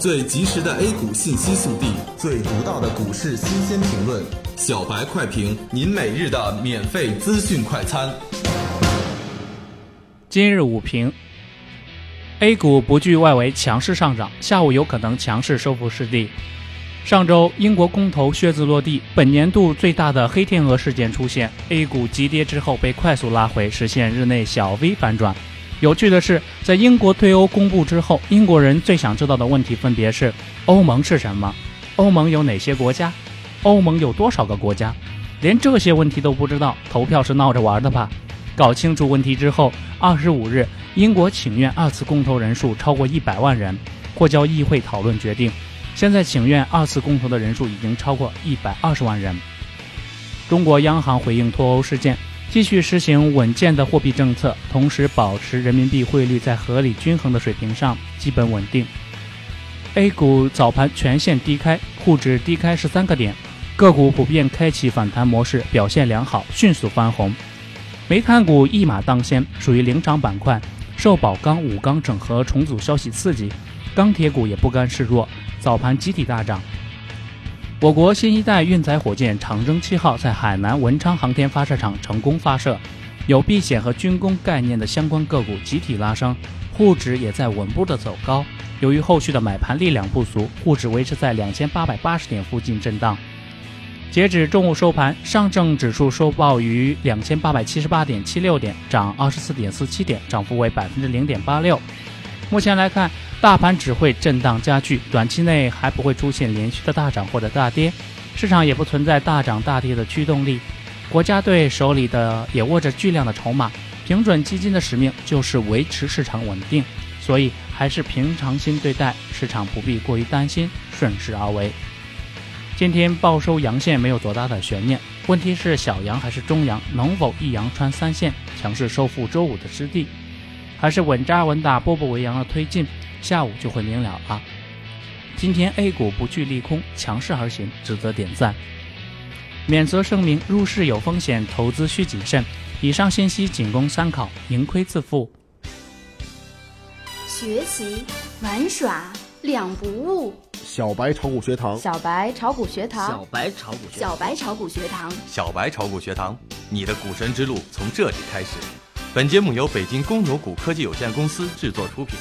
最及时的 A 股信息速递，最独到的股市新鲜评论，小白快评，您每日的免费资讯快餐。今日午评：A 股不惧外围强势上涨，下午有可能强势收复失地。上周英国公投靴子落地，本年度最大的黑天鹅事件出现，A 股急跌之后被快速拉回，实现日内小 V 反转。有趣的是，在英国退欧公布之后，英国人最想知道的问题分别是：欧盟是什么？欧盟有哪些国家？欧盟有多少个国家？连这些问题都不知道，投票是闹着玩的吧？搞清楚问题之后，二十五日，英国请愿二次公投人数超过一百万人，或交议会讨论决定。现在请愿二次公投的人数已经超过一百二十万人。中国央行回应脱欧事件。继续实行稳健的货币政策，同时保持人民币汇率在合理均衡的水平上，基本稳定。A 股早盘全线低开，沪指低开十三个点，个股普遍开启反弹模式，表现良好，迅速翻红。煤炭股一马当先，属于领涨板块，受宝钢、武钢整合重组消息刺激，钢铁股也不甘示弱，早盘集体大涨。我国新一代运载火箭长征七号在海南文昌航天发射场成功发射，有避险和军工概念的相关个股集体拉升，沪指也在稳步的走高。由于后续的买盘力量不俗，沪指维持在两千八百八十点附近震荡。截止中午收盘，上证指数收报于两千八百七十八点七六点，涨二十四点四七点，涨幅为百分之零点八六。目前来看。大盘只会震荡加剧，短期内还不会出现连续的大涨或者大跌，市场也不存在大涨大跌的驱动力。国家队手里的也握着巨量的筹码，平准基金的使命就是维持市场稳定，所以还是平常心对待，市场不必过于担心，顺势而为。今天报收阳线没有多大的悬念，问题是小阳还是中阳，能否一阳穿三线，强势收复周五的失地，还是稳扎稳打，步步为阳的推进？下午就会明了啊！今天 A 股不惧利空，强势而行，值得点赞。免责声明：入市有风险，投资需谨慎。以上信息仅供参考，盈亏自负。学习玩耍两不误。小白炒股学堂，小白炒股学堂，小白炒股，小白炒股学堂，小白炒股学堂，你的股神之路从这里开始。本节目由北京公牛股科技有限公司制作出品。